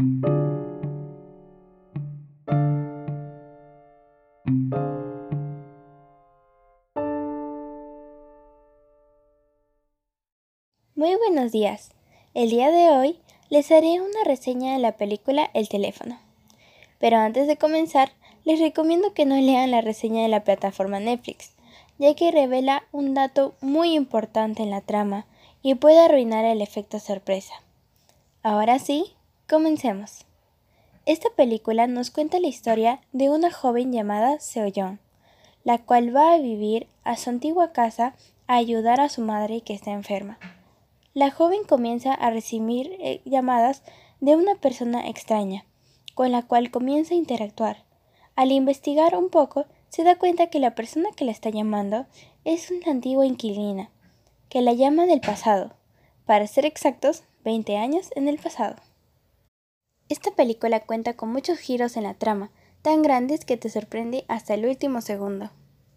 Muy buenos días. El día de hoy les haré una reseña de la película El teléfono. Pero antes de comenzar, les recomiendo que no lean la reseña de la plataforma Netflix, ya que revela un dato muy importante en la trama y puede arruinar el efecto sorpresa. Ahora sí, comencemos. Esta película nos cuenta la historia de una joven llamada Seo la cual va a vivir a su antigua casa a ayudar a su madre que está enferma. La joven comienza a recibir eh, llamadas de una persona extraña, con la cual comienza a interactuar. Al investigar un poco, se da cuenta que la persona que la está llamando es una antigua inquilina, que la llama del pasado, para ser exactos, 20 años en el pasado. Esta película cuenta con muchos giros en la trama, tan grandes que te sorprende hasta el último segundo.